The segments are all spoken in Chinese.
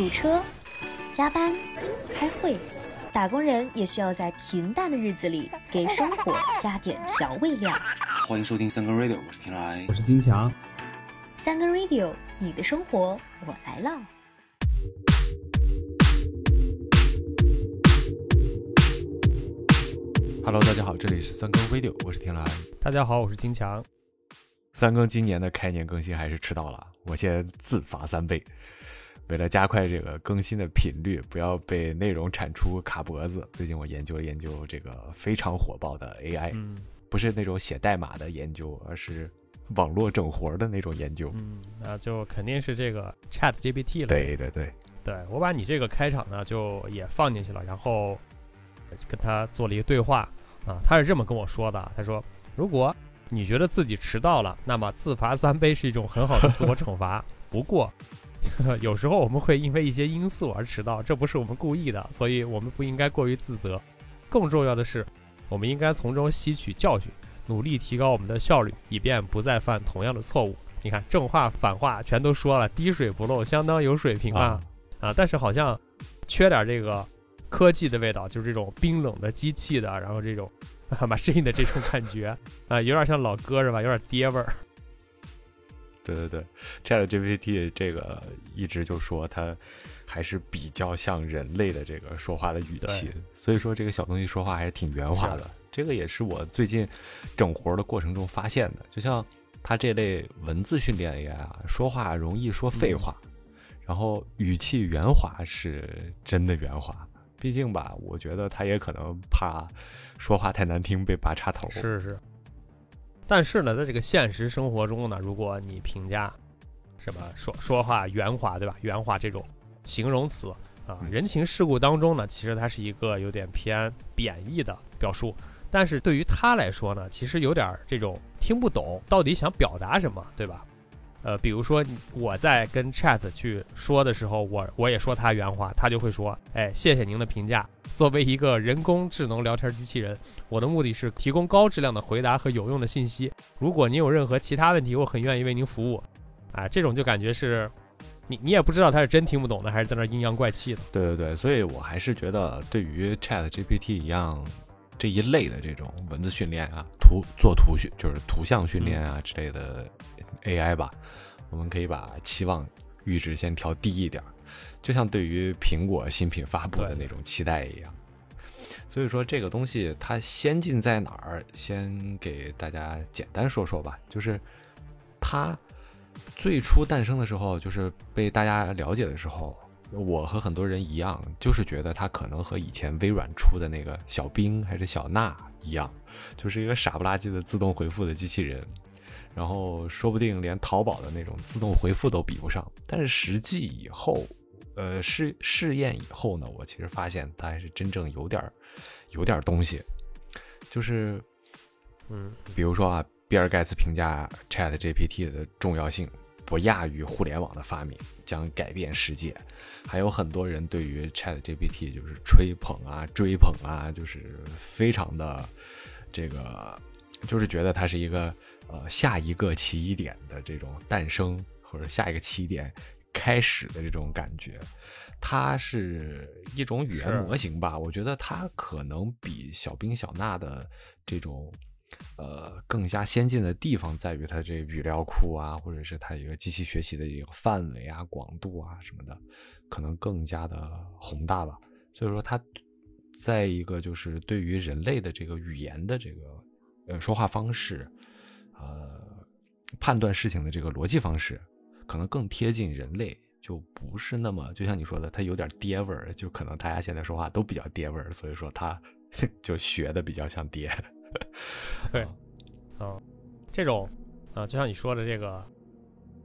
堵车、加班、开会，打工人也需要在平淡的日子里给生活加点调味料。欢迎收听三更 radio，我是天来我。是金强。三更 radio，你的生活我来唠。Hello，大家好，这里是三更 radio，我是天来。大家好，我是金强。三更今年的开年更新还是迟到了，我先自罚三倍。为了加快这个更新的频率，不要被内容产出卡脖子，最近我研究了研究这个非常火爆的 AI，、嗯不是那种写代码的研究，而是网络整活的那种研究。嗯，那就肯定是这个 Chat GPT 了。对对对，对，我把你这个开场呢就也放进去了，然后跟他做了一个对话啊，他是这么跟我说的，他说如果你觉得自己迟到了，那么自罚三杯是一种很好的自我惩罚。不过。有时候我们会因为一些因素而迟到，这不是我们故意的，所以我们不应该过于自责。更重要的是，我们应该从中吸取教训，努力提高我们的效率，以便不再犯同样的错误。你看，正话反话全都说了，滴水不漏，相当有水平啊啊！但是好像缺点这个科技的味道，就是这种冰冷的、机器的，然后这种 啊 machine 的这种感觉啊，有点像老哥是吧？有点爹味儿。对对对，Chat GPT 这个一直就说它还是比较像人类的这个说话的语气，所以说这个小东西说话还是挺圆滑的。这个也是我最近整活的过程中发现的，就像它这类文字训练 AI 啊，说话容易说废话，然后语气圆滑是真的圆滑。毕竟吧，我觉得他也可能怕说话太难听被拔插头。是是。但是呢，在这个现实生活中呢，如果你评价什么说说话圆滑，对吧？圆滑这种形容词啊，嗯人情世故当中呢，其实它是一个有点偏贬义的表述。但是对于他来说呢，其实有点这种听不懂到底想表达什么，对吧？呃，比如说我在跟 Chat 去说的时候，我我也说他原话，他就会说：“哎，谢谢您的评价。作为一个人工智能聊天机器人，我的目的是提供高质量的回答和有用的信息。如果您有任何其他问题，我很愿意为您服务。”啊，这种就感觉是，你你也不知道他是真听不懂的，还是在那阴阳怪气的。对对对，所以我还是觉得，对于 Chat GPT 一样这一类的这种文字训练啊，图做图训就是图像训练啊之类的 AI 吧，我们可以把期望阈值先调低一点，就像对于苹果新品发布的那种期待一样。所以说这个东西它先进在哪儿？先给大家简单说说吧，就是它最初诞生的时候，就是被大家了解的时候，我和很多人一样，就是觉得它可能和以前微软出的那个小冰还是小娜一样，就是一个傻不拉几的自动回复的机器人，然后说不定连淘宝的那种自动回复都比不上。但是实际以后，呃试试验以后呢，我其实发现它还是真正有点儿有点儿东西，就是嗯，比如说啊，比尔盖茨评价 Chat GPT 的重要性不亚于互联网的发明，将改变世界。还有很多人对于 Chat GPT 就是吹捧啊、追捧啊，就是非常的这个，就是觉得它是一个呃下一个奇异点的这种诞生，或者下一个奇异点开始的这种感觉。它是一种语言模型吧，我觉得它可能比小兵小娜的这种呃更加先进的地方在于它这语料库啊，或者是它一个机器学习的一个范围啊、广度啊什么的，可能更加的宏大吧。所以说，它在一个就是对于人类的这个语言的这个呃说话方式，呃判断事情的这个逻辑方式，可能更贴近人类。就不是那么，就像你说的，它有点爹味儿，就可能大家现在说话都比较爹味儿，所以说他 就学的比较像爹。对，嗯，这种啊，就像你说的这个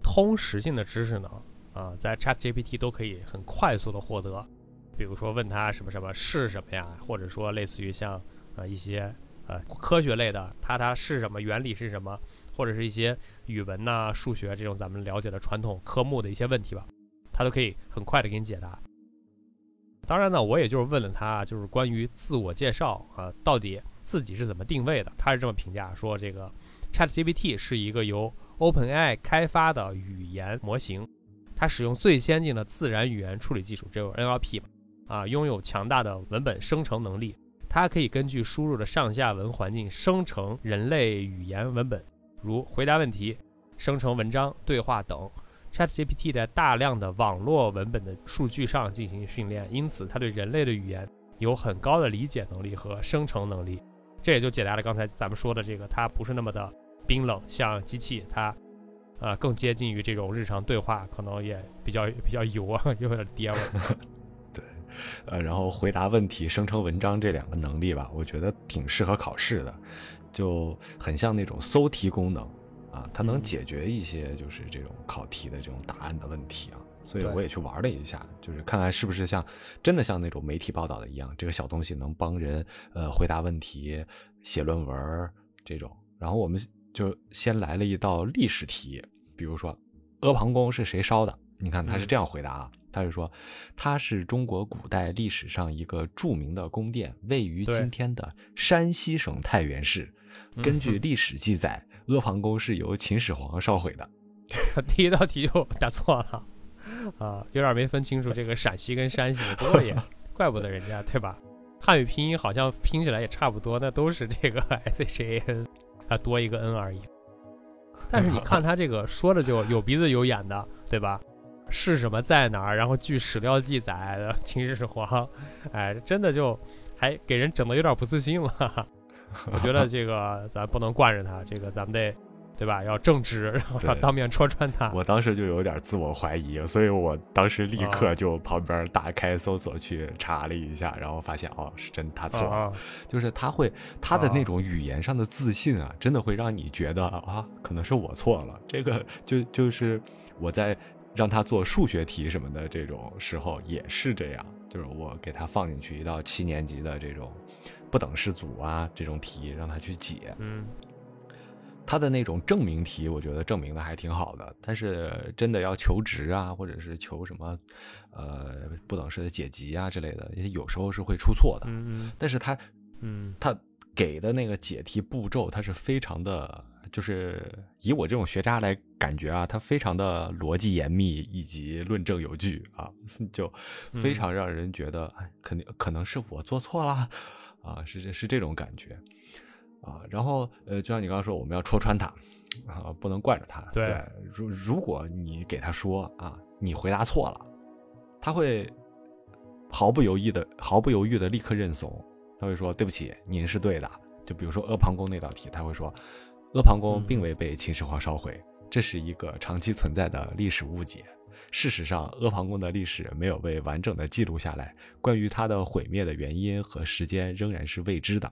通识性的知识呢，啊，在 Chat GPT 都可以很快速的获得。比如说问他什么什么是什么呀，或者说类似于像呃一些呃科学类的，它它是什么，原理是什么，或者是一些语文呐、数学这种咱们了解的传统科目的一些问题吧，它都可以很快的给你解答。当然呢，我也就是问了他，就是关于自我介绍啊，到底自己是怎么定位的？他是这么评价说，这个 ChatGPT 是一个由 OpenAI 开发的语言模型，它使用最先进的自然语言处理技术，这个 NLP，啊，拥有强大的文本生成能力。它可以根据输入的上下文环境生成人类语言文本，如回答问题、生成文章、对话等。ChatGPT 在大量的网络文本的数据上进行训练，因此它对人类的语言有很高的理解能力和生成能力。这也就解答了刚才咱们说的这个，它不是那么的冰冷，像机器，它呃更接近于这种日常对话，可能也比较比较油啊，有点爹味。对，呃，然后回答问题、生成文章这两个能力吧，我觉得挺适合考试的，就很像那种搜题功能。啊，它能解决一些就是这种考题的这种答案的问题啊，所以我也去玩了一下，就是看看是不是像真的像那种媒体报道的一样，这个小东西能帮人呃回答问题、写论文这种。然后我们就先来了一道历史题，比如说阿房宫是谁烧的？你看他是这样回答啊，他是说它是中国古代历史上一个著名的宫殿，位于今天的山西省太原市。根据历史记载。阿房宫是由秦始皇烧毁的，第一道题就答错了，啊，有点没分清楚这个陕西跟山西，不过也 怪不得人家对吧？汉语拼音好像拼起来也差不多，那都是这个 S H A N，啊，多一个 N 而已。但是你看他这个说的就有鼻子有眼的，对吧？是什么在哪儿？然后据史料记载，秦始皇，哎，真的就还给人整的有点不自信了。我觉得这个咱不能惯着他，这个咱们得，对吧？要正直，然后要当面戳穿他。我当时就有点自我怀疑，所以我当时立刻就旁边打开搜索去查了一下，然后发现哦，是真他错了。就是他会他的那种语言上的自信啊，真的会让你觉得啊，可能是我错了。这个就就是我在让他做数学题什么的这种时候也是这样，就是我给他放进去一道七年级的这种。不等式组啊，这种题让他去解。嗯，他的那种证明题，我觉得证明的还挺好的。但是真的要求值啊，或者是求什么，呃，不等式的解集啊之类的，也有时候是会出错的。嗯但是他，嗯，他给的那个解题步骤，他是非常的，就是以我这种学渣来感觉啊，他非常的逻辑严密以及论证有据啊，就非常让人觉得，哎，肯定可能是我做错了。啊，是是是这种感觉，啊，然后呃，就像你刚刚说，我们要戳穿他，啊，不能惯着他。对，如如果你给他说啊，你回答错了，他会毫不犹豫的、毫不犹豫的立刻认怂，他会说对不起，您是对的。就比如说阿房宫那道题，他会说，阿房宫并未被秦始皇烧毁，这是一个长期存在的历史误解。事实上，阿房宫的历史没有被完整的记录下来，关于它的毁灭的原因和时间仍然是未知的。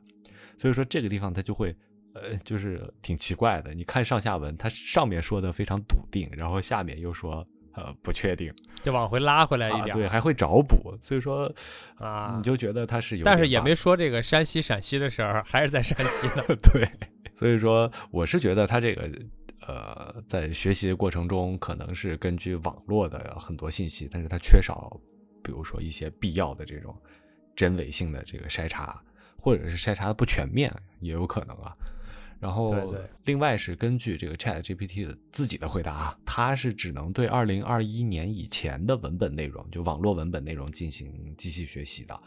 所以说，这个地方它就会，呃，就是挺奇怪的。你看上下文，它上面说的非常笃定，然后下面又说，呃，不确定，就往回拉回来一点，对，还会找补。所以说，啊，你就觉得它是有，但是也没说这个山西陕西的事儿，还是在山西呢。对，所以说，我是觉得它这个。呃，在学习的过程中，可能是根据网络的很多信息，但是它缺少，比如说一些必要的这种真伪性的这个筛查，或者是筛查的不全面，也有可能啊。然后，另外是根据这个 Chat GPT 的自己的回答啊，它是只能对二零二一年以前的文本内容，就网络文本内容进行机器学习的。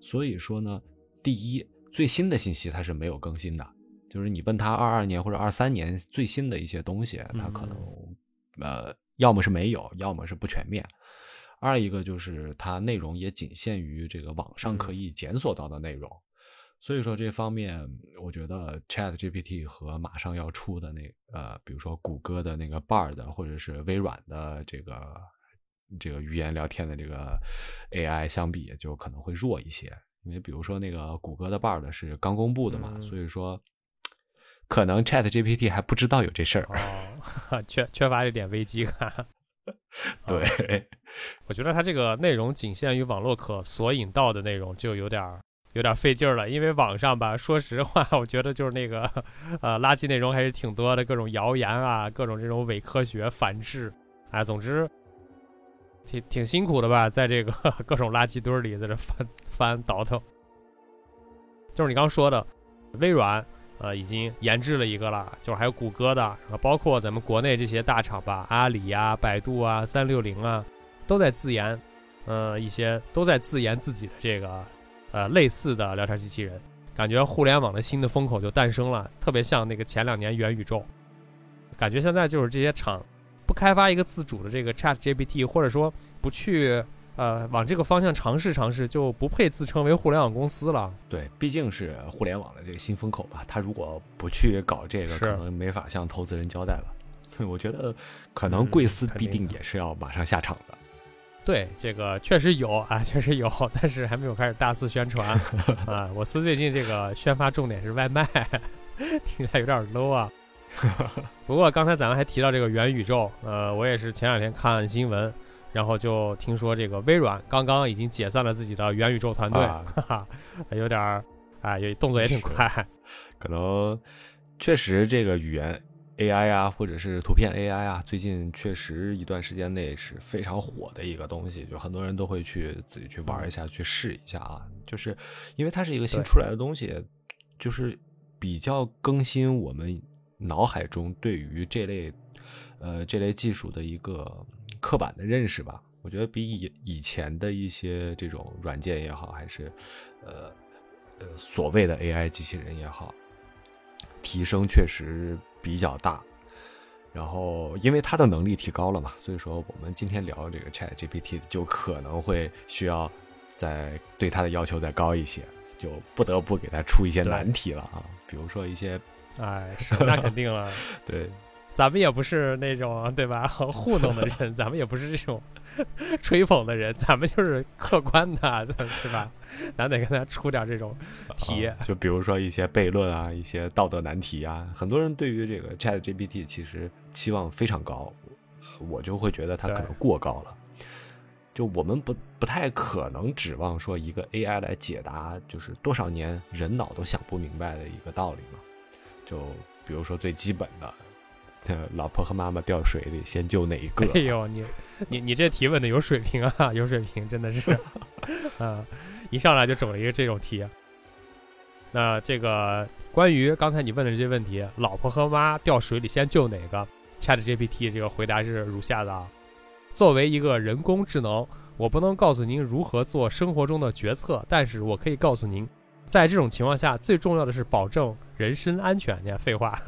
所以说呢，第一，最新的信息它是没有更新的。就是你问他二二年或者二三年最新的一些东西，他可能呃，要么是没有，要么是不全面。二一个就是它内容也仅限于这个网上可以检索到的内容，所以说这方面，我觉得 Chat GPT 和马上要出的那呃，比如说谷歌的那个 Bard 或者是微软的这个这个语言聊天的这个 AI 相比，就可能会弱一些。因为比如说那个谷歌的 Bard 是刚公布的嘛，所以说。可能 Chat GPT 还不知道有这事儿哦，缺缺乏一点危机感。对，我觉得它这个内容仅限于网络可索引到的内容，就有点有点费劲了。因为网上吧，说实话，我觉得就是那个 呃垃圾内容还是挺多的，各种谣言啊，各种这种伪科学、反制，啊，总之挺挺辛苦的吧，在这个各种垃圾堆里在这翻翻倒腾。就是你刚说的微软。呃，已经研制了一个了，就是还有谷歌的，然后包括咱们国内这些大厂吧，阿里呀、百度啊、三六零啊，都在自研，呃，一些都在自研自己的这个呃类似的聊天机器人，感觉互联网的新的风口就诞生了，特别像那个前两年元宇宙，感觉现在就是这些厂不开发一个自主的这个 Chat GPT，或者说不去。呃，往这个方向尝试尝试，就不配自称为互联网公司了。对，毕竟是互联网的这个新风口吧。他如果不去搞这个，可能没法向投资人交代了。我觉得，可能贵司必定也是要马上下场的。对，这个确实有啊，确实有，但是还没有开始大肆宣传 啊。我司最近这个宣发重点是外卖，听起来有点 low 啊。不过刚才咱们还提到这个元宇宙，呃，我也是前两天看新闻。然后就听说这个微软刚刚已经解散了自己的元宇宙团队，哈哈，有点儿啊，有动作也挺快。可能确实这个语言 AI 啊，或者是图片 AI 啊，最近确实一段时间内是非常火的一个东西，就很多人都会去自己去玩一下，去试一下啊。就是因为它是一个新出来的东西，就是比较更新我们脑海中对于这类呃这类技术的一个。刻板的认识吧，我觉得比以以前的一些这种软件也好，还是呃呃所谓的 AI 机器人也好，提升确实比较大。然后因为它的能力提高了嘛，所以说我们今天聊这个 Chat GPT 就可能会需要再对它的要求再高一些，就不得不给它出一些难题了啊，比如说一些，哎，那肯定了，对。咱们也不是那种对吧糊弄的人，咱们也不是这种吹捧的人，咱们就是客观的，是吧？咱得跟他出点这种题，就比如说一些悖论啊，一些道德难题啊。很多人对于这个 Chat GPT 其实期望非常高，我就会觉得它可能过高了。就我们不不太可能指望说一个 AI 来解答，就是多少年人脑都想不明白的一个道理嘛。就比如说最基本的。老婆和妈妈掉水里，先救哪一个？哎呦，你你你这提问的有水平啊，有水平，真的是，啊，一上来就整了一个这种题。那这个关于刚才你问的这些问题，老婆和妈掉水里先救哪个？Chat GPT 这个回答是如下的啊：作为一个人工智能，我不能告诉您如何做生活中的决策，但是我可以告诉您，在这种情况下，最重要的是保证人身安全。你看，废话。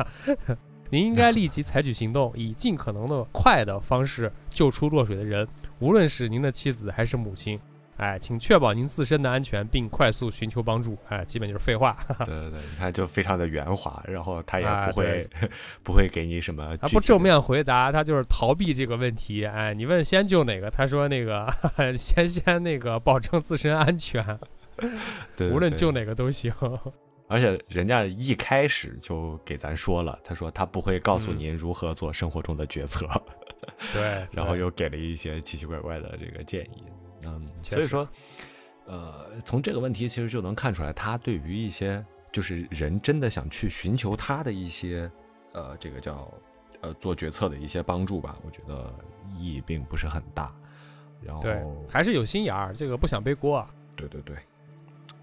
您应该立即采取行动，以尽可能的快的方式救出落水的人，无论是您的妻子还是母亲。哎，请确保您自身的安全，并快速寻求帮助。哎，基本就是废话。对 对对，你看就非常的圆滑，然后他也不会 不会给你什么。他不正面回答，他就是逃避这个问题。哎，你问先救哪个？他说那个 先先那个保证自身安全，无论救哪个都行。而且人家一开始就给咱说了，他说他不会告诉您如何做生活中的决策，对，然后又给了一些奇奇怪怪的这个建议，嗯，所以说，呃，从这个问题其实就能看出来，他对于一些就是人真的想去寻求他的一些，呃，这个叫呃做决策的一些帮助吧，我觉得意义并不是很大，然后还是有心眼儿，这个不想背锅，对对对。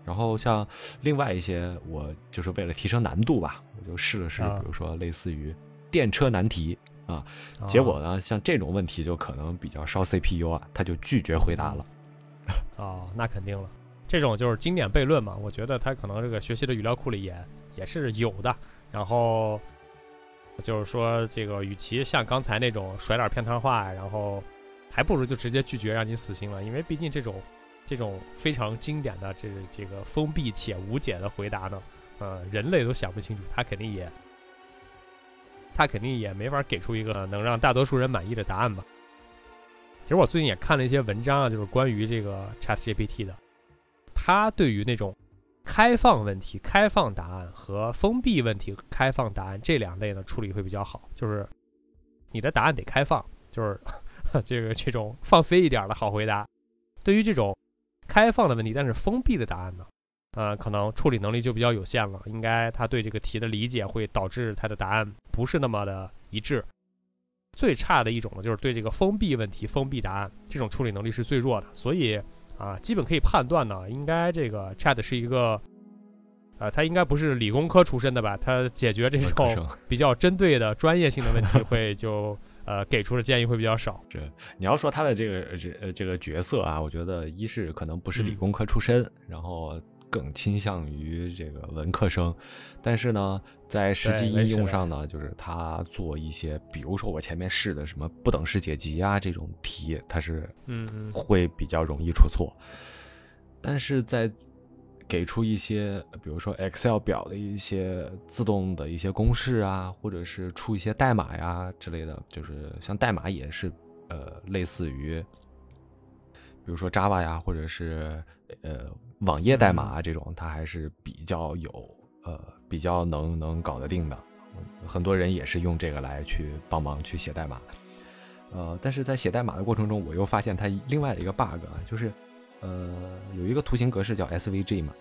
然后像另外一些，我就是为了提升难度吧，我就试了试，比如说类似于电车难题啊，结果呢，像这种问题就可能比较烧 CPU 啊，他就拒绝回答了。哦，那肯定了，这种就是经典悖论嘛，我觉得他可能这个学习的语料库里也也是有的。然后就是说，这个与其像刚才那种甩点片汤话，然后还不如就直接拒绝，让你死心了，因为毕竟这种。这种非常经典的这这个封闭且无解的回答呢，呃，人类都想不清楚，他肯定也，他肯定也没法给出一个能让大多数人满意的答案吧。其实我最近也看了一些文章啊，就是关于这个 Chat GPT 的，他对于那种开放问题、开放答案和封闭问题、开放答案这两类呢处理会比较好，就是你的答案得开放，就是 这个这种放飞一点的好回答。对于这种。开放的问题，但是封闭的答案呢？呃，可能处理能力就比较有限了。应该他对这个题的理解会导致他的答案不是那么的一致。最差的一种呢，就是对这个封闭问题、封闭答案这种处理能力是最弱的。所以啊，基本可以判断呢，应该这个 Chat 是一个呃，他应该不是理工科出身的吧？他解决这种比较针对的专业性的问题会就呃给出的建议会比较少。这你要说他的这个这呃这个角色啊，我觉得一是可能不是理嗯。工科出身，然后更倾向于这个文科生，但是呢，在实际应用上呢，就是他做一些，比如说我前面试的什么不等式解集啊这种题，他是嗯嗯。会比较容易出错，但是在给出一些，比如说 Excel 表的一些自动的一些公式啊，或者是出一些代码呀之类的，就是像代码也是，呃，类似于，比如说 Java 呀，或者是呃网页代码啊这种，它还是比较有呃比较能能搞得定的。很多人也是用这个来去帮忙去写代码。呃，但是在写代码的过程中，我又发现它另外一个 bug 啊，就是，呃，有一个图形格式叫 SVG 嘛，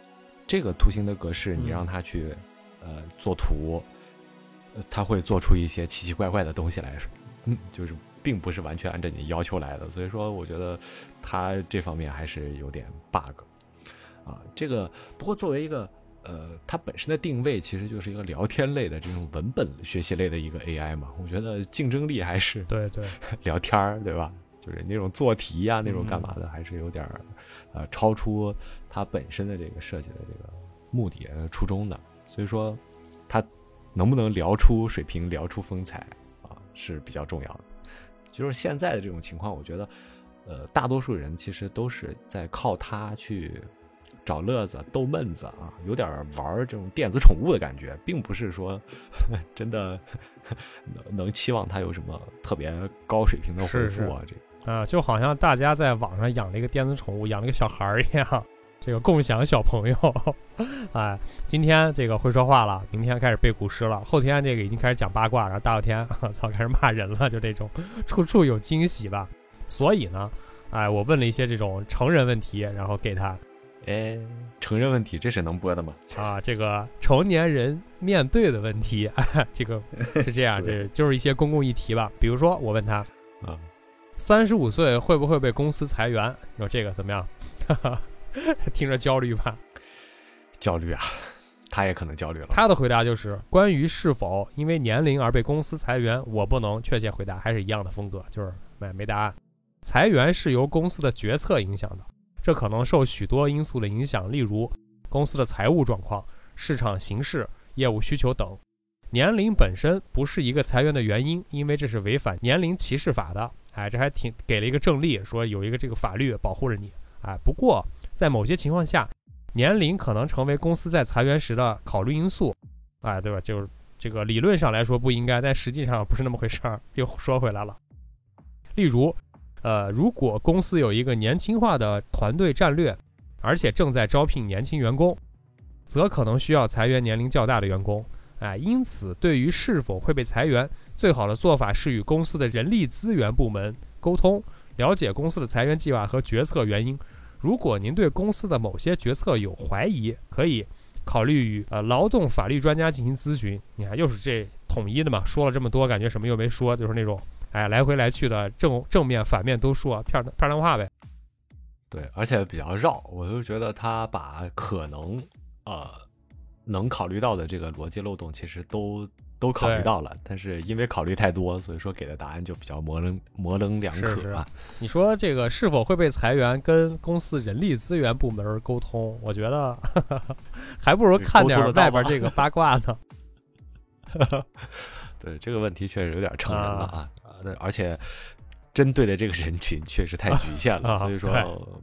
这个图形的格式你嗯让它去，呃，做图，呃它会做出一些奇奇怪怪的东西来，嗯，就是并不是完全按照你要求来的，所以说我觉得它这方面还是有点 bug，啊，这个不过作为一个。呃，它本身的定位其实就是一个聊天类的这种文本学习类的一个 AI 嘛，我觉得竞争力还是对对，聊天儿，对吧？就是那种做题呀、那种干嘛的，还是有点儿，呃，超出它本身的这个设计的这个目的呃初衷的。所以说，它能不能聊出水平、聊出风采啊，是比较重要的。就是现在的这种情况，我觉得，呃，大多数人其实都是在靠它去找乐子、逗闷子啊，有点儿玩儿这种电子宠物的感觉，并不是说 真的 能能期望它有什么特别高水平的回复啊。这个啊、就好像大家在网上养了一个电子宠物，养了一个小孩儿一样，这个共享小朋友。哎，今天这个会说话了，明天开始背古诗了，后天这个已经开始讲八卦，然后大后天，操，开始骂人了，就这种，处处有惊喜吧。所以呢，哎，我问了一些这种成人问题，然后给他哎，成人问题，这是能播的吗？啊，这个成年人面对的问题，这个是这样，这就是一些公共议题吧。比如说，我问他，啊，三十五岁会不会被公司裁员？你说这个怎么样？听着焦虑吧。焦虑啊，他也可能焦虑了。他的回答就是：关于是否因为年龄而被公司裁员，我不能确切回答，还是一样的风格，就是没没答案。裁员是由公司的决策影响的，这可能受许多因素的影响，例如公司的财务状况、市场形势、业务需求等。年龄本身不是一个裁员的原因，因为这是违反年龄歧视法的。哎，这还挺给了一个正例，说有一个这个法律保护着你。哎，不过在某些情况下，年龄可能成为公司在裁员时的考虑因素。哎，对吧？就是这个理论上来说不应该，但实际上不是那么回事儿。又说回来了，例如，呃，如果公司有一个年轻化的团队战略，而且正在招聘年轻员工，则可能需要裁员年龄较大的员工。哎，因此，对于是否会被裁员，最好的做法是与公司的人力资源部门沟通，了解公司的裁员计划和决策原因。如果您对公司的某些决策有怀疑，可以考虑与呃劳动法律专家进行咨询。你看，又是这统一的嘛？说了这么多，感觉什么又没说，就是那种哎来回来去的正正面反面都说，片儿片儿汤话呗。对，而且比较绕，我就觉得他把可能呃能考虑到的这个逻辑漏洞，其实都都考虑到了，但是因为考虑太多，所以说给的答案就比较模棱模棱两可啊。你说这个是否会被裁员，跟公司人力资源部门沟通，我觉得 还不如看点外边这个八卦呢。对这个问题确实有点成人了啊，而且针对的这个人群确实太局限了，啊所以说对我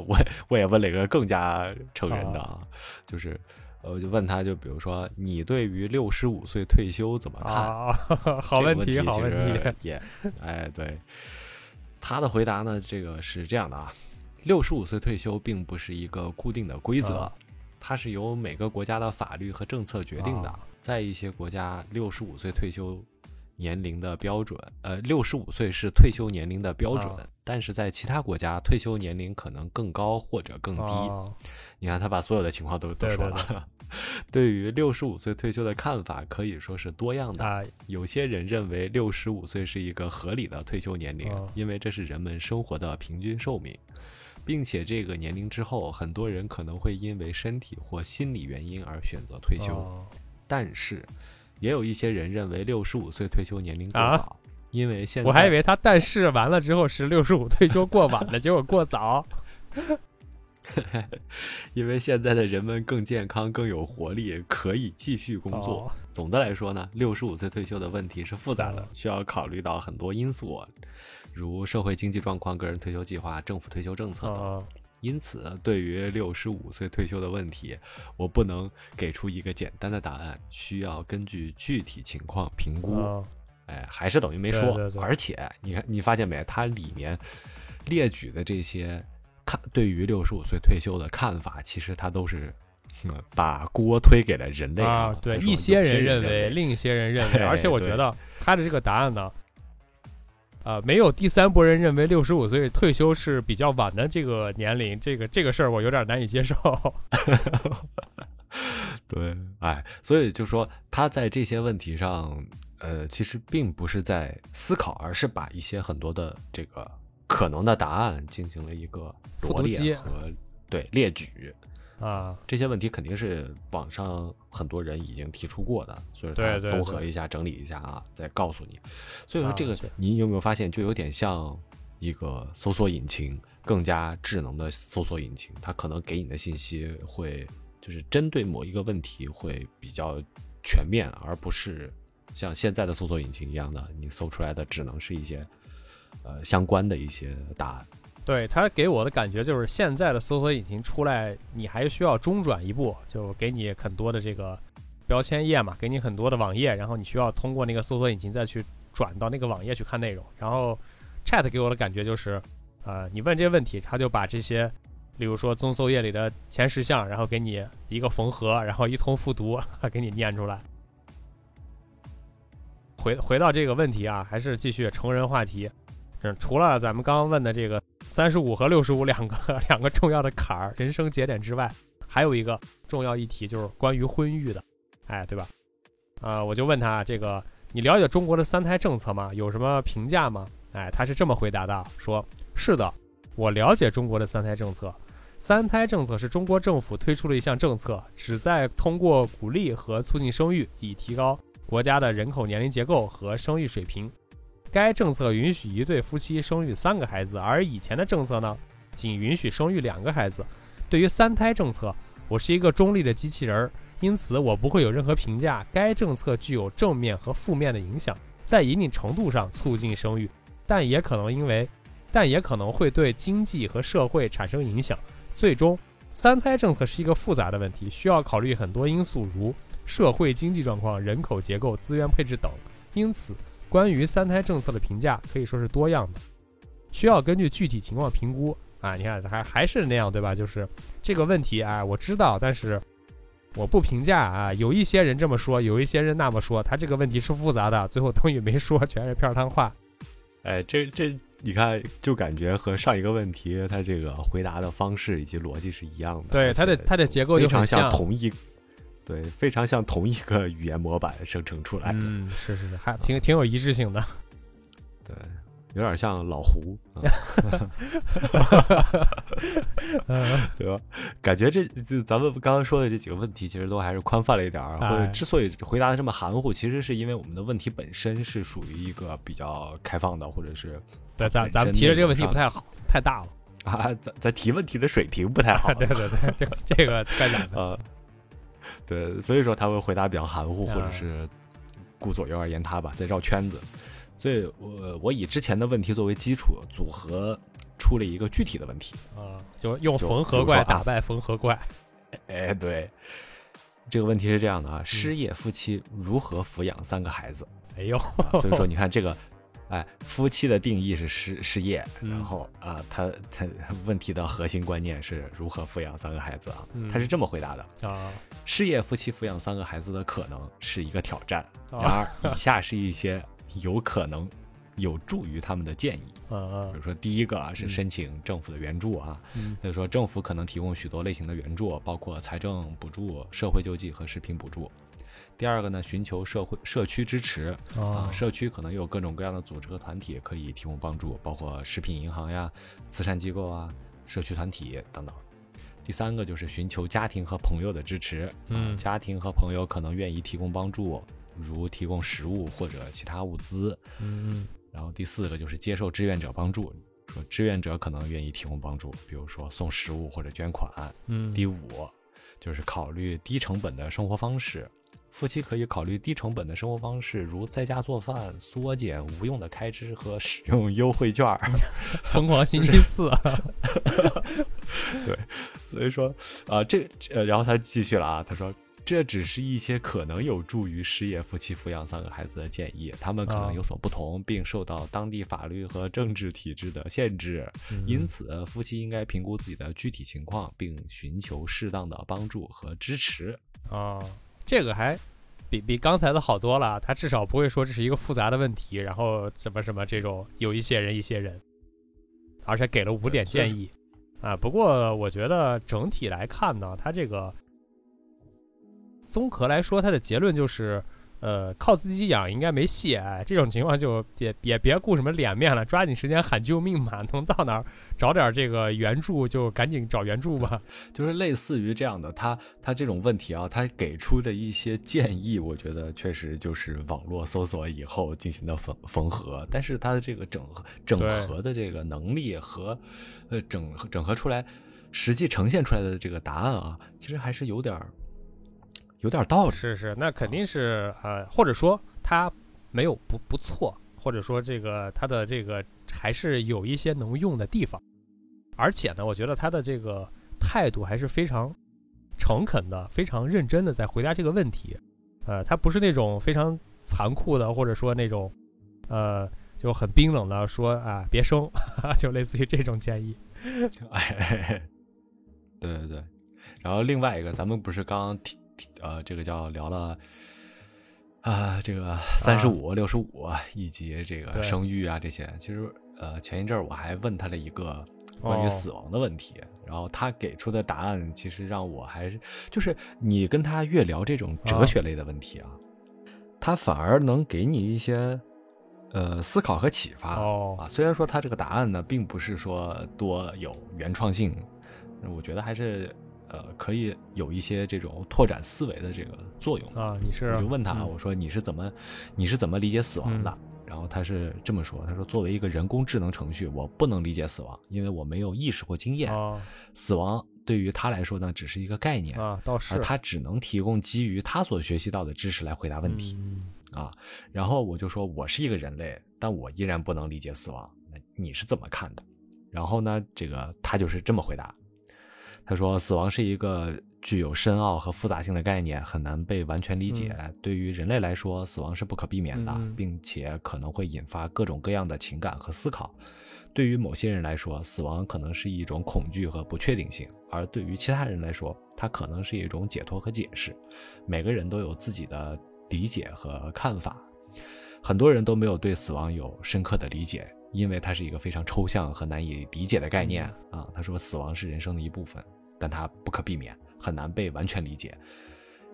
我我也问了一个更加成人的啊，就是呃我就问他就比如说你对于六十五岁退休怎么看？啊，好这个问题，好问题实。也，哎，对，他的回答呢，这个是这样的啊，六十五岁退休并不是一个固定的规则，啊它是由每个国家的法律和政策决定的。啊在一些国家，六十五岁退休年龄的标准，呃，六十五岁是退休年龄的标准，啊但是在其他国家，退休年龄可能更高或者更低。哦你看，他把所有的情况都都对对说了。对于六十五岁退休的看法可以说是多样的。啊，有些人认为六十五岁是一个合理的退休年龄，哦因为这是人们生活的平均寿命。并且这个年龄之后，很多人可能会因为身体或心理原因而选择退休。哦但是，也有一些人认为六十五岁退休年龄过啊早，因为现在我还以为他但是完了之后是六十五退休过晚了，结果过早。因为现在的人们更健康、更有活力，可以继续工作。哦总的来说呢，六十五岁退休的问题是复杂的嗯，需要考虑到很多因素，如社会经济状况、个人退休计划、政府退休政策等。哦因此，对于六十五岁退休的问题，我不能给出一个简单的答案，需要根据具体情况评估。哦哎，还是等于没说。对对对而且，你看，你发现没？它里面列举的这些看对于六十五岁退休的看法，其实它都是。嗯，把锅推给了人类啊，对，一些人认为为，，另一些人认为，哎而且我觉得他的这个答案呢，呃，没有第三波人认为六十五岁退休是比较晚的这个年龄，这个这个事儿我有点难以接受。对，哎，所以就说他在这些问题上，呃，其实并不是在思考，而是把一些很多的这个可能的答案进行了一个罗列和对列举。啊，这些问题肯定是网上很多人已经提出过的，所以他对对对综合一下、整理一下啊，再告诉你。所以说，这个你有没有发现，就有点像一个搜索引擎，更加智能的搜索引擎，它可能给你的信息会就是针对某一个问题会比较全面，而不是像现在的搜索引擎一样的，你搜出来的只能是一些呃相关的一些答案。对他给我的感觉就是，现在的搜索引擎出来，你还需要中转一步，就给你很多的这个标签页嘛，给你很多的网页，然后你需要通过那个搜索引擎再去转到那个网页去看内容。然后 Chat 给我的感觉就是，呃，你问这些问题，他就把这些，例如说综搜页里的前十项，然后给你一个缝合，然后一通复读，给你念出来。回回到这个问题啊，还是继续成人话题。嗯，除了咱们刚刚问的这个三十五和六十五两个两个重要的坎儿、人生节点之外，还有一个重要议题就是关于婚育的，哎，对吧？呃，我就问他这个，你了解中国的三胎政策吗？有什么评价吗？哎，他是这么回答的，说是的，我了解中国的三胎政策。三胎政策是中国政府推出的一项政策，旨在通过鼓励和促进生育，以提高国家的人口年龄结构和生育水平。该政策允许一对夫妻生育三个孩子，而以前的政策呢，仅允许生育两个孩子。对于三胎政策，我是一个中立的机器人儿，因此我不会有任何评价。该政策具有正面和负面的影响，在一定程度上促进生育，但也可能因为，但也可能会对经济和社会产生影响。最终，三胎政策是一个复杂的问题，需要考虑很多因素，如社会经济状况、人口结构、资源配置等。因此，关于三胎政策的评价可以说是多样的，需要根据具体情况评估啊。你看，还还是那样，对吧？就是这个问题啊，我知道，但是我不评价啊。有一些人这么说，有一些人那么说，他这个问题是复杂的，最后东西没说，全是片儿汤话。哎，这这你看，就感觉和上一个问题他这个回答的方式以及逻辑是一样的。对而且它的它的结构就非常像同一，对，非常像同一个语言模板生成出来的。嗯，是是是，还挺挺有一致性的。对，有点像老胡，对吧？感觉这这咱们刚刚说的这几个问题，其实都还是宽泛了一点儿。或者哎之所以回答的这么含糊，其实是因为我们的问题本身是属于一个比较开放的，或者是对，咱咱们提的这个问题不太好，太大了。啊，咱咱提问题的水平不太好。对对对，这个这个该讲的。啊，对，所以说他会回答比较含糊，或者啊是顾左右而言他吧，在绕圈子。所以我我以之前的问题作为基础，组合出了一个具体的问题。啊，就用缝合怪打败缝合怪。哎，对，这个问题是这样的啊，失业夫妻如何抚养三个孩子？哎呦，啊所以说，你看这个，哎，夫妻的定义是失失业，嗯然后啊，他他问题的核心观念是如何抚养三个孩子啊？嗯他是这么回答的：啊失业夫妻抚养三个孩子的可能是一个挑战。然啊，而，以下是一些有可能有助于他们的建议。嗯比如说，第一个啊是嗯申请政府的援助啊，嗯所以说政府可能提供许多类型的援助，包括财政补助、社会救济和食品补助。第二个呢，寻求社会社区支持啊啊，社区可能有各种各样的组织和团体可以提供帮助，包括食品银行呀、慈善机构啊、社区团体等等。第三个就是寻求家庭和朋友的支持，啊嗯家庭和朋友可能愿意提供帮助，如提供食物或者其他物资。嗯然后第四个就是接受志愿者帮助，说志愿者可能愿意提供帮助，比如说送食物或者捐款。嗯，第五就是考虑低成本的生活方式，夫妻可以考虑低成本的生活方式，如在家做饭、缩减无用的开支和使用优惠券儿。疯狂星期四对，所以说，啊、这呃，然后他继续了啊，他说。这只是一些可能有助于失业夫妻抚养三个孩子的建议，他们可啊能有所不同，并受到当地法律和政治体制的限制。嗯因此，夫妻应该评估自己的具体情况，并寻求适当的帮助和支持。啊，这个还比比刚才的好多了。他至少不会说这是一个复杂的问题，然后什么什么这种有一些人一些人，而且给了五点建议啊。不过我觉得整体来看呢，他这个综合来说，他的结论就是。呃，靠自己养应该没戏，哎，这种情况就也也别顾什么脸面了，抓紧时间喊救命吧，能到哪儿找点这个援助就赶紧找援助吧。就是类似于这样的，他他这种问题啊，他给出的一些建议，我觉得确实就是网络搜索以后进行的缝缝合，但是他的这个整合整合的这个能力和呃整整合出来，实际呈现出来的这个答案啊，其实还是有点有点儿道理。是是，那肯定是呃，或者说他没有不不错，或者说这个他的这个还是有一些能用的地方，而且呢，我觉得他的这个态度还是非常诚恳的，非常认真的在回答这个问题，呃，他不是那种非常残酷的，或者说那种呃就很冰冷的说啊别生，就类似于这种建议。哎，对对对。然后另外一个，咱们不是刚提呃，这个叫聊了啊、这个三十五、六十五以及这个生育啊这些。其实呃，前一阵儿我还问他了一个关于哦死亡的问题，然后他给出的答案其实让我还是就是你跟他越聊这种哲啊学类的问题啊，他反而能给你一些呃思考和启发。哦啊，虽然说他这个答案呢，并不是说多有原创性，我觉得还是呃可以有一些这种拓展思维的这个作用。啊，你是我就问他，嗯我说你是怎么你是怎么理解死亡的？然后他是这么说，他说作为一个人工智能程序，我不能理解死亡，因为我没有意识或经验。啊死亡对于他来说呢，只是一个概念，啊，倒是而他只能提供基于他所学习到的知识来回答问题。嗯啊，然后我就说我是一个人类，但我依然不能理解死亡。那你是怎么看的？然后呢，这个他就是这么回答，他说死亡是一个具有深奥和复杂性的概念，很难被完全理解。对于人类来说，死亡是不可避免的，嗯并且可能会引发各种各样的情感和思考。对于某些人来说，死亡可能是一种恐惧和不确定性；而对于其他人来说，它可能是一种解脱和解释。每个人都有自己的理解和看法，很多人都没有对死亡有深刻的理解，因为它是一个非常抽象和难以理解的概念啊。他说，死亡是人生的一部分，但它不可避免，很难被完全理解。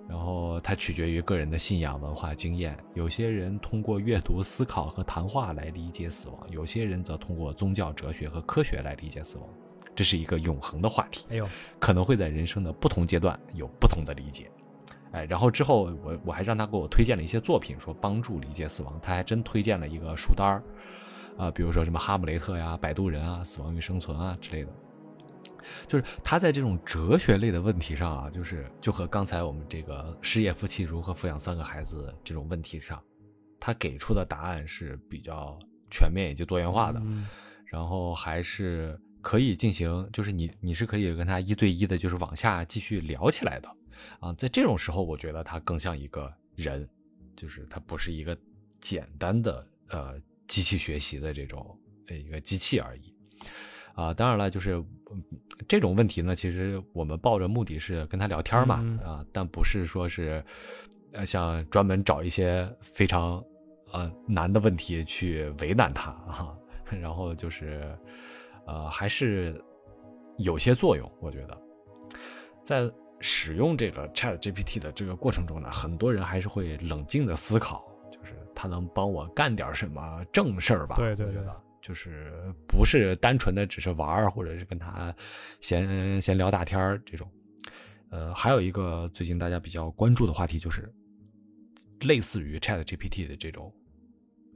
然后它取决于个人的信仰、文化、经验。有些人通过阅读、思考和谈话来理解死亡，有些人则通过宗教、哲学和科学来理解死亡。这是一个永恒的话题，哎呦，可能会在人生的不同阶段有不同的理解。哎，然后之后我我还让他给我推荐了一些作品，说帮助理解死亡。他还真推荐了一个书单儿，啊、比如说什么《哈姆雷特》呀、《摆渡人》啊、《死亡与生存》啊之类的。就是他在这种哲学类的问题上啊，就是就和刚才我们这个失业夫妻如何抚养三个孩子这种问题上，他给出的答案是比较全面以及多元化的。嗯然后还是可以进行，就是你你是可以跟他一对一的，就是往下继续聊起来的啊。在这种时候，我觉得他更像一个人，就是他不是一个简单的呃机器学习的这种呃一个机器而已啊。当然了，就是、嗯这种问题呢，其实我们抱着目的是跟他聊天嘛嗯啊，但不是说是呃像专门找一些非常呃难的问题去为难他啊。然后就是，呃，还是有些作用，我觉得，在使用这个 Chat GPT 的这个过程中呢，很多人还是会冷静的思考，就是它能帮我干点什么正事儿吧？对对对就是不是单纯的只是玩儿，或者是跟他闲闲聊大天儿这种。呃，还有一个最近大家比较关注的话题就是，类似于 Chat GPT 的这种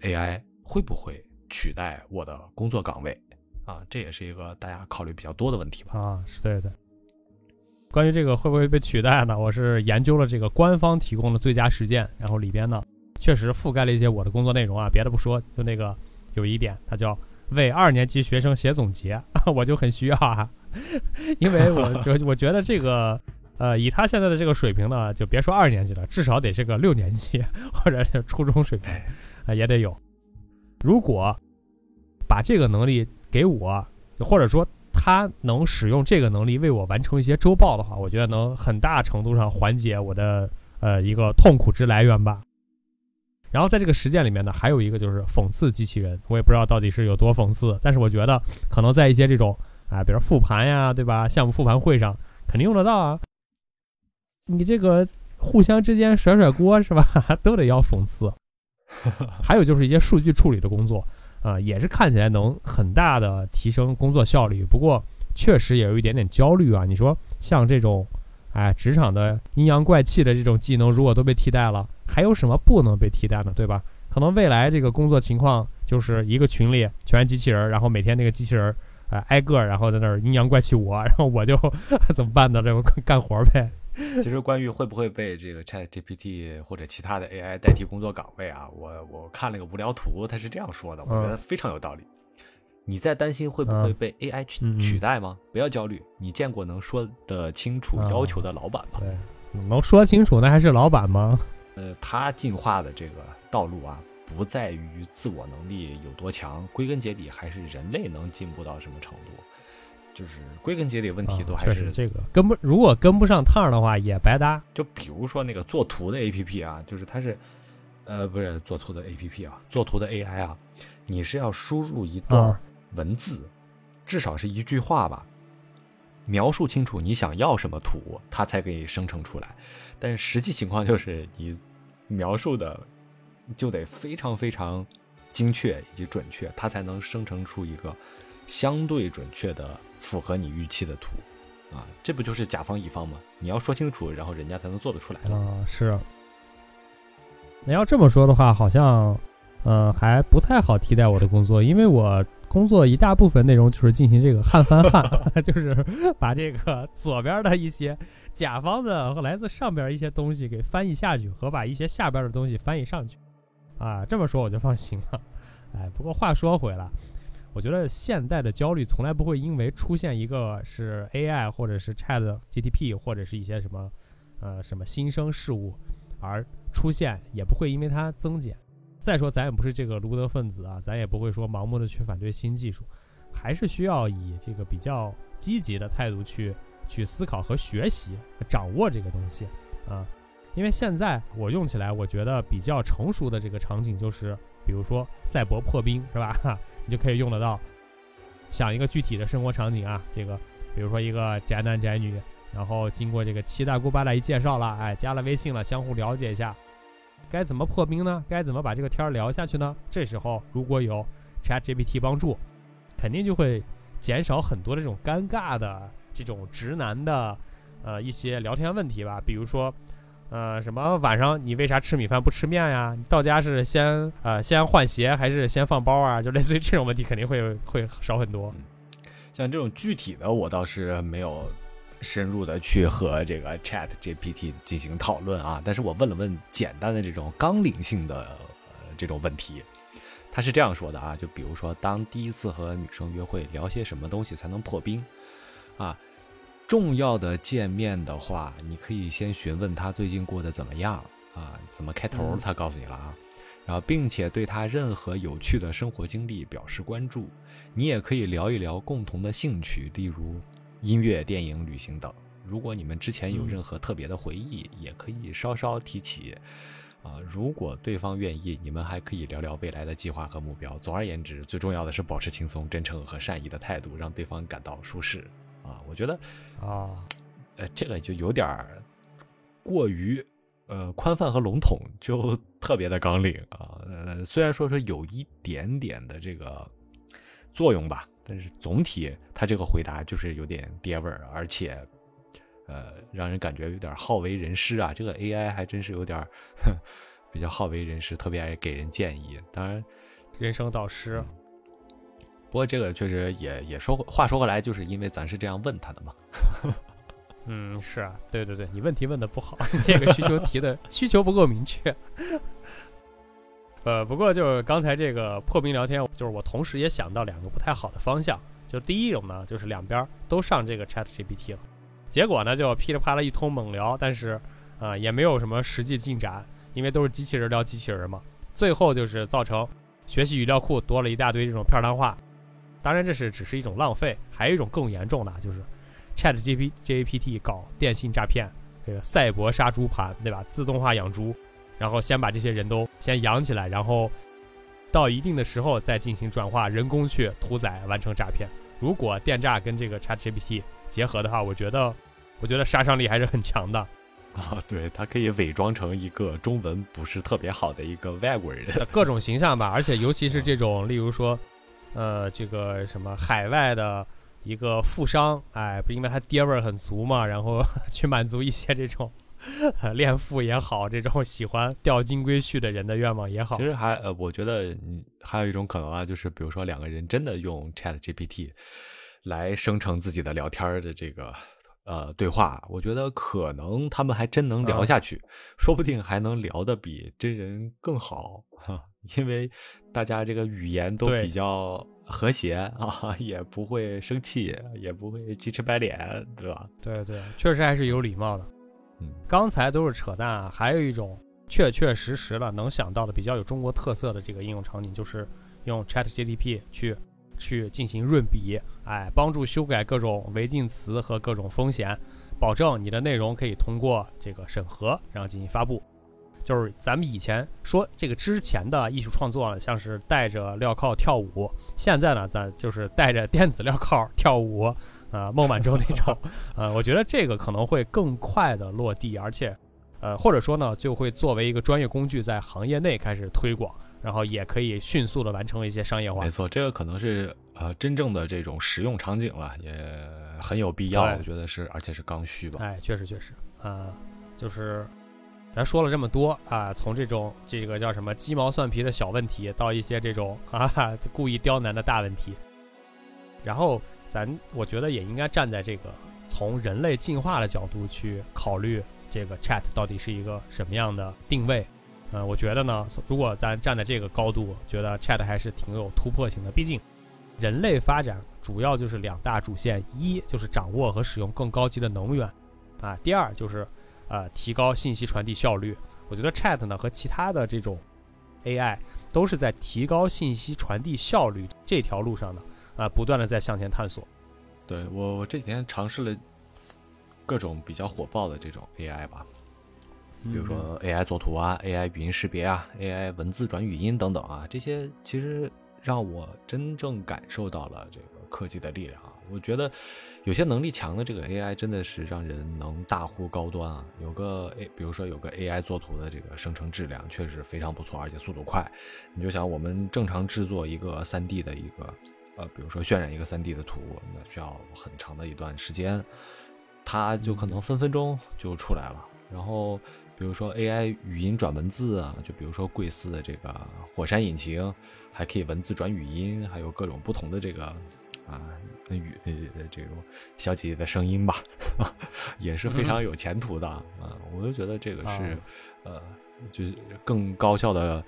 AI 会不会取代我的工作岗位啊？这也是一个大家考虑比较多的问题吧。啊，是对的。关于这个会不会被取代呢？我是研究了这个官方提供的最佳实践，然后里边呢确实覆盖了一些我的工作内容啊。别的不说，就那个有一点，它叫为二年级学生写总结，我就很需要啊，因为我就 我觉得这个呃，以他现在的这个水平呢，就别说二年级了，至少得是个六年级或者是初中水平啊、也得有。如果把这个能力给我，或者说他能使用这个能力为我完成一些周报的话，我觉得能很大程度上缓解我的呃一个痛苦之来源吧。然后在这个实践里面呢，还有一个就是讽刺机器人，我也不知道到底是有多讽刺，但是我觉得可能在一些这种啊，比如复盘呀，对吧？项目复盘会上肯定用得到啊。你这个互相之间甩甩锅是吧，都得要讽刺。还有就是一些数据处理的工作，啊、也是看起来能很大的提升工作效率，不过确实也有一点点焦虑啊。你说像这种，哎，职场的阴阳怪气的这种技能，如果都被替代了，还有什么不能被替代呢？对吧？可能未来这个工作情况就是一个群里全是机器人，然后每天那个机器人，呃，挨个儿然后在那儿阴阳怪气我，然后我就 怎么办呢？这不干活呗。其实关于会不会被这个 Chat GPT 或者其他的 AI 代替工作岗位啊，我我看了个无聊图，他是这样说的，我觉得非常有道理。你在担心会不会被 AI 取、取代吗？不要焦虑，你见过能说得清楚啊要求的老板吗？对，能说清楚那还是老板吗？呃，他进化的这个道路啊，不在于自我能力有多强，归根结底还是人类能进步到什么程度。就是归根结底问题都还是啊这个跟不，如果跟不上趟的话也白搭。就比如说那个做图的 A P P 啊，就是它是，呃，不是做图的 A P P 啊，做图的 A I 啊，你是要输入一段啊文字，至少是一句话吧，描述清楚你想要什么图，它才给你生成出来。但是实际情况就是 你描述的就得非常非常精确以及准确，它才能生成出一个相对准确的符合你预期的图。啊，这不就是甲方乙方吗？你要说清楚，然后人家才能做得出来的。啊、是。那要这么说的话，好像，呃，还不太好替代我的工作，因为我工作一大部分内容就是进行这个汉翻汉，就是把这个左边的一些甲方的和来自上边一些东西给翻译下去，和把一些下边的东西翻译上去。啊，这么说我就放心了。哎，不过话说回来，我觉得现代的焦虑从来不会因为出现一个是 AI 或者是 Chat GTP 或者是一些什么呃什么新生事物而出现，也不会因为它增减。再说，咱也不是这个卢德分子啊，咱也不会说盲目的去反对新技术，还是需要以这个比较积极的态度去去思考和学习、掌握这个东西啊。因为现在我用起来，我觉得比较成熟的这个场景就是，比如说赛博破冰，是吧？你就可以用得到。想一个具体的生活场景啊，这个比如说一个宅男宅女，然后经过这个七大姑八大姨介绍了，哎，加了微信了，相互了解一下，该怎么破冰呢？该怎么把这个天儿聊下去呢？这时候如果有 ChatGPT 帮助，肯定就会减少很多这种尴尬的这种直男的呃一些聊天问题吧，比如说。呃，什么晚上你为啥吃米饭不吃面呀？你到家是先呃先换鞋还是先放包啊？就类似于这种问题，肯定会会少很多。像这种具体的，我倒是没有深入的去和这个 Chat GPT 进行讨论啊。但是我问了问简单的这种纲领性的呃这种问题，他是这样说的啊，就比如说，当第一次和女生约会，聊些什么东西才能破冰啊？重要的见面的话，你可以先询问她最近过得怎么样啊？怎么开头？嗯他告诉你了啊。然后，并且对他任何有趣的生活经历表示关注。你也可以聊一聊共同的兴趣，例如音乐、电影、旅行等。如果你们之前有嗯任何特别的回忆，也可以稍稍提起。啊，如果对方愿意，你们还可以聊聊未来的计划和目标。总而言之，最重要的是保持轻松、真诚和善意的态度，让对方感到舒适。啊，我觉得，啊，呃，这个就有点儿过于呃宽泛和笼统，就特别的纲领啊。呃，虽然说是有一点点的这个作用吧。但是总体他这个回答就是有点爹味儿，而且呃让人感觉有点好为人师啊。这个 AI 还真是有点 比较好为人师，特别爱给人建议。当然，人生导师。不过这个确实也也说话说回来，就是因为咱是这样问他的嘛。嗯，是啊，对对对，你问题问的不好，这个需求提的需求不够明确。呃，不过就是刚才这个破冰聊天，就是我同时也想到两个不太好的方向。就第一种呢，就是两边都上这个 Chat GPT 了，结果呢就噼里啪啦一通猛聊，但是啊也没有什么实际进展，因为都是机器人聊机器人嘛。最后就是造成学习语料库多了一大堆这种片儿汤话。当然这是只是一种浪费，还有一种更严重的，就是 Chat G P G P T 搞电信诈骗，这个赛博杀猪盘，对吧？自动化养猪。然后先把这些人都先养起来，然后到一定的时候再进行转化，人工去屠宰完成诈骗。如果电诈跟这个 ChatGPT 结合的话，我觉得，我觉得杀伤力还是很强的。啊，对，它可以伪装成一个中文不是特别好的一个外国人，各种形象吧。而且尤其是这种，例如说，呃，这个什么海外的一个富商，哎，不因为他爹味儿很足嘛，然后 去满足一些这种。恋父也好，这种喜欢钓金龟婿的人的愿望也好，其实还呃，我觉得你还有一种可能啊，就是比如说两个人真的用 Chat GPT 来生成自己的聊天的这个呃对话，我觉得可能他们还真能聊下去，说不定还能聊得比真人更好哈，因为大家这个语言都比较和谐啊，也不会生气，也不会鸡翅白脸，对吧？对对，确实还是有礼貌的。刚才都是扯淡啊，还有一种确确实实的能想到的比较有中国特色的这个应用场景，就是用 Chat GTP 去去进行润笔，哎，帮助修改各种违禁词和各种风险，保证你的内容可以通过这个审核，然后进行发布。就是咱们以前说这个之前的艺术创作呢，像是戴着镣铐跳舞，现在呢，咱就是戴着电子镣铐跳舞。啊，孟晚舟那种，呃，我觉得这个可能会更快的落地，而且，呃，或者说呢，就会作为一个专业工具在行业内开始推广，然后也可以迅速的完成一些商业化。没错，这个可能是呃真正的这种实用场景了，也很有必要，我觉得是，而且是刚需吧。哎，确实确实，呃，就是咱说了这么多啊，从这种这个叫什么鸡毛蒜皮的小问题，到一些这种啊故意刁难的大问题，然后。咱我觉得也应该站在这个从人类进化的角度去考虑这个 Chat 到底是一个什么样的定位。嗯，我觉得呢，如果咱站在这个高度，觉得 Chat 还是挺有突破性的。毕竟人类发展主要就是两大主线：一就是掌握和使用更高级的能源，啊，第二就是呃提高信息传递效率。我觉得 Chat 呢和其他的这种 AI 都是在提高信息传递效率这条路上的。啊，不断的在向前探索。对我，我这几天尝试了各种比较火爆的这种 AI 吧，比如说 AI 作图啊，AI 语音识别啊，AI 文字转语音等等啊，这些其实让我真正感受到了这个科技的力量啊。我觉得有些能力强的这个 AI 真的是让人能大呼高端啊。有个 A，比如说有个 AI 作图的这个生成质量确实非常不错，而且速度快。你就想我们正常制作一个 3D 的一个。呃，比如说渲染一个三 D 的图，那需要很长的一段时间，它就可能分分钟就出来了。然后，比如说 AI 语音转文字啊，就比如说贵司的这个火山引擎，还可以文字转语音，还有各种不同的这个啊语呃这种小姐姐的声音吧，也是非常有前途的啊。我就觉得这个是呃，就是更高效的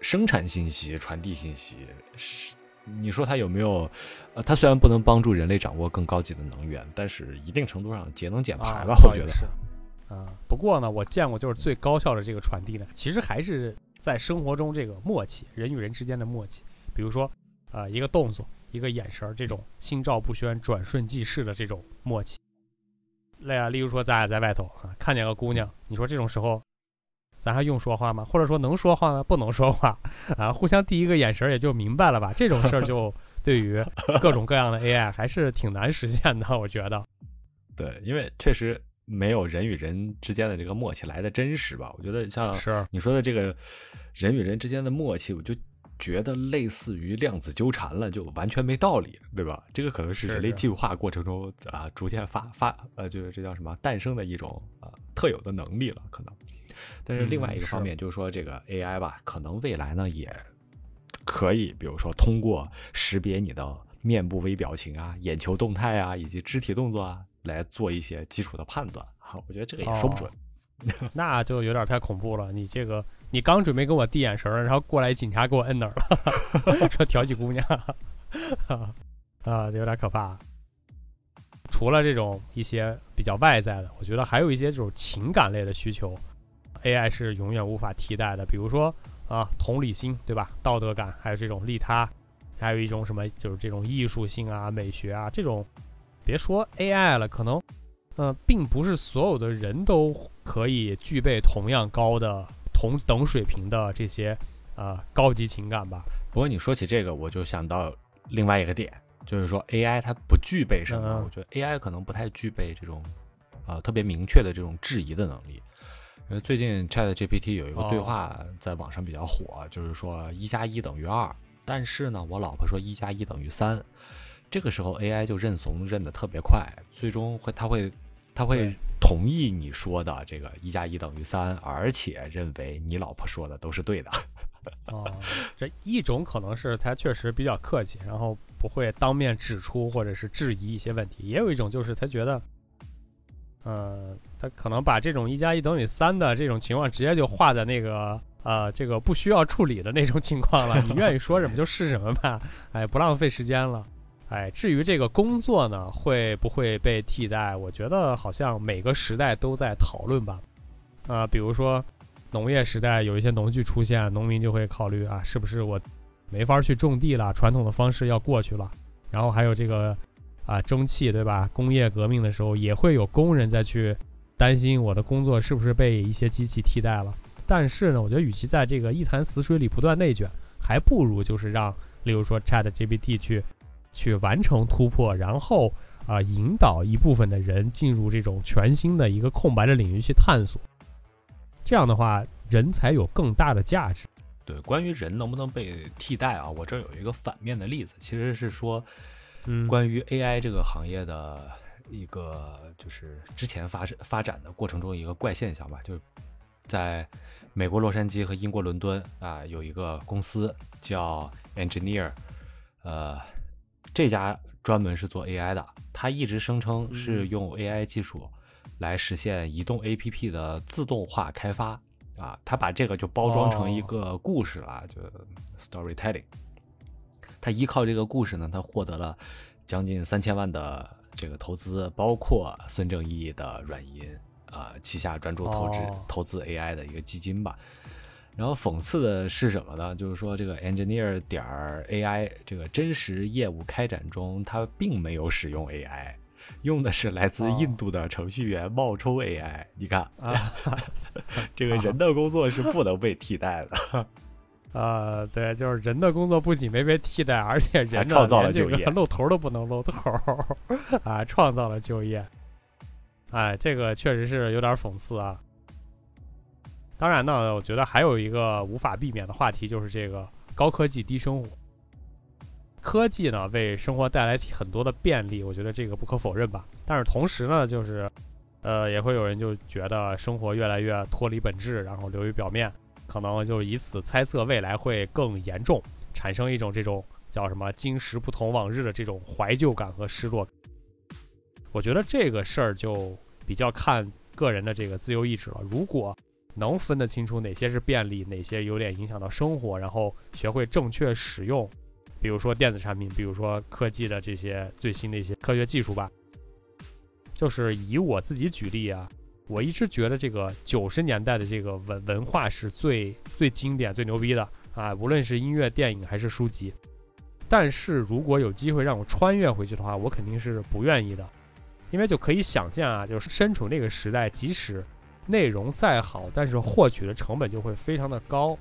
生产信息、传递信息是。你说它有没有？呃，它虽然不能帮助人类掌握更高级的能源，但是一定程度上节能减排吧？我觉得是。啊，不过呢，我见过就是最高效的这个传递呢，其实还是在生活中这个默契，人与人之间的默契。比如说，啊，一个动作，一个眼神，这种心照不宣、转瞬即逝的这种默契。例啊，例如说咱俩在外头啊，看见个姑娘，你说这种时候。咱还用说话吗？或者说能说话吗？不能说话 啊！互相递一个眼神也就明白了吧？这种事儿就 对于各种各样的 AI 还是挺难实现的，我觉得。对，因为确实没有人与人之间的这个默契来的真实吧？我觉得像你说的这个人与人之间的默契，我就觉得类似于量子纠缠了，就完全没道理，对吧？这个可能是人类进化过程中啊逐渐发发呃，就是这叫什么诞生的一种啊特有的能力了，可能。但是另外一个方面就是说，这个 AI 吧，可能未来呢也可以，比如说通过识别你的面部微表情啊、眼球动态啊以及肢体动作啊，来做一些基础的判断啊。我觉得这个也说不准。那就有点太恐怖了。你这个，你刚准备跟我递眼神儿，然后过来警察给我摁那儿了，说调戏姑娘，啊，有点可怕。除了这种一些比较外在的，我觉得还有一些这种情感类的需求，AI 是永远无法替代的。比如说啊，同理心，对吧？道德感，还有这种利他，还有一种什么，就是这种艺术性啊、美学啊，这种，别说 AI 了，可能，呃，并不是所有的人都可以具备同样高的同等水平的这些呃高级情感吧。不过你说起这个，我就想到另外一个点，就是说 AI 它不具备什么？嗯嗯我觉得 AI 可能不太具备这种呃特别明确的这种质疑的能力。因为最近 Chat GPT 有一个对话在网上比较火，就是说一加一等于二，但是呢，我老婆说一加一等于三，这个时候 AI 就认怂认得特别快，最终会它会它会同意你说的这个一加一等于三，而且认为你老婆说的都是对的。哦，这一种可能是他确实比较客气，然后不会当面指出或者是质疑一些问题；也有一种就是他觉得，呃，他可能把这种一加一等于三的这种情况直接就画在那个呃这个不需要处理的那种情况了。你愿意说什么就是什么吧，哎，不浪费时间了。哎，至于这个工作呢，会不会被替代？我觉得好像每个时代都在讨论吧。啊、比如说农业时代有一些农具出现，农民就会考虑啊，是不是我没法去种地了，传统的方式要过去了。然后还有这个啊蒸汽，对吧？工业革命的时候也会有工人再去担心我的工作是不是被一些机器替代了。但是呢，我觉得与其在这个一潭死水里不断内卷，还不如就是让，例如说 Chat GPT 去去完成突破，然后啊、引导一部分的人进入这种全新的一个空白的领域去探索。这样的话，人才有更大的价值。对，关于人能不能被替代啊，我这儿有一个反面的例子，其实是说，嗯。关于 AI 这个行业的一个就是之前发生发展的过程中一个怪现象吧，就是在美国洛杉矶和英国伦敦啊，有一个公司叫 Engineer，呃，这家专门是做 AI 的，他一直声称是用 AI 技术来实现移动 APP 的自动化开发。啊，他把这个就包装成一个故事了，就 storytelling。它依靠这个故事呢，他获得了将近三千万的这个投资，包括孙正义的软银啊、旗下专注投资、哦投资 AI 的一个基金吧。然后讽刺的是什么呢？就是说这个 engineer 点儿 AI 这个真实业务开展中，他并没有使用 AI，用的是来自哦印度的程序员冒充 AI。你看，啊，这个人的工作是不能被替代的。呃，对，就是人的工作不仅没被替代，而且人创造了就业露头都不能露头 啊，创造了就业。哎，这个确实是有点讽刺啊。当然呢，我觉得还有一个无法避免的话题，就是这个高科技低生活。科技呢，为生活带来很多的便利，我觉得这个不可否认吧。但是同时呢，就是，呃，也会有人就觉得生活越来越脱离本质，然后流于表面，可能就是以此猜测未来会更严重，产生一种这种叫什么“今时不同往日”的这种怀旧感和失落。我觉得这个事儿就比较看个人的这个自由意志了。如果能分得清楚哪些是便利，哪些有点影响到生活，然后学会正确使用，比如说电子产品，比如说科技的这些最新的一些科学技术吧。就是以我自己举例啊，我一直觉得这个九十年代的这个文文化是最最经典、最牛逼的啊，无论是音乐、电影还是书籍。但是如果有机会让我穿越回去的话，我肯定是不愿意的，因为就可以想象啊，就是身处那个时代，即使内容再好，但是获取的成本就会非常的高，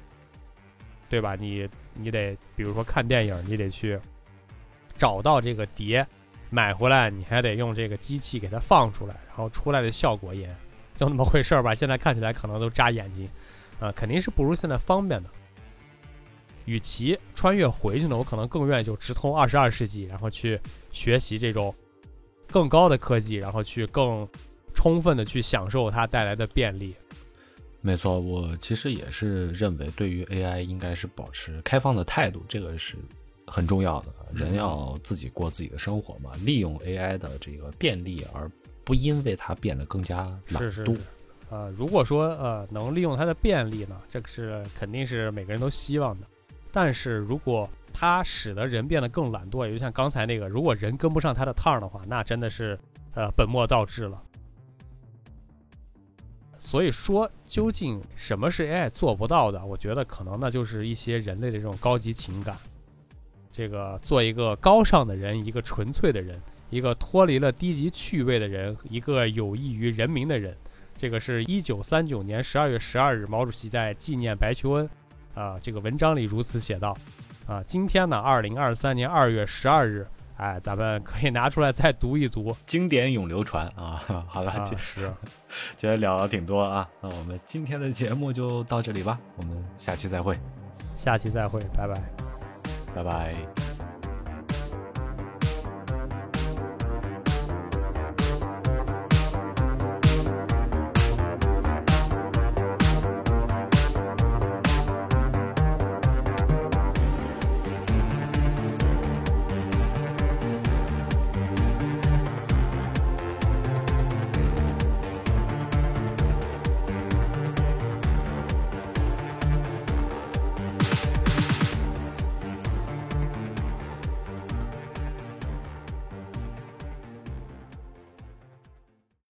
对吧？你你得比如说看电影，你得去找到这个碟，买回来，你还得用这个机器给它放出来，然后出来的效果也就那么回事儿吧。现在看起来可能都扎眼睛，啊、肯定是不如现在方便的。与其穿越回去呢，我可能更愿意就直通二十二世纪，然后去学习这种更高的科技，然后去更充分的去享受它带来的便利。没错，我其实也是认为，对于 AI 应该是保持开放的态度，这个是很重要的。人要自己过自己的生活嘛，利用 AI 的这个便利，而不因为它变得更加懒惰。是是，呃，如果说呃能利用它的便利呢，这个是肯定是每个人都希望的。但是如果它使得人变得更懒惰，也就像刚才那个，如果人跟不上它的趟的话，那真的是呃本末倒置了。所以说，究竟什么是 AI 做不到的？我觉得可能呢，就是一些人类的这种高级情感。这个做一个高尚的人，一个纯粹的人，一个脱离了低级趣味的人，一个有益于人民的人。这个是一九三九年十二月十二日，毛主席在纪念白求恩啊这个文章里如此写道。啊，今天呢，二零二三年二月十二日。哎，咱们可以拿出来再读一读，经典永流传啊！好了，是，今天聊了挺多啊，那我们今天的节目就到这里吧，我们下期再会，下期再会，拜拜，拜拜。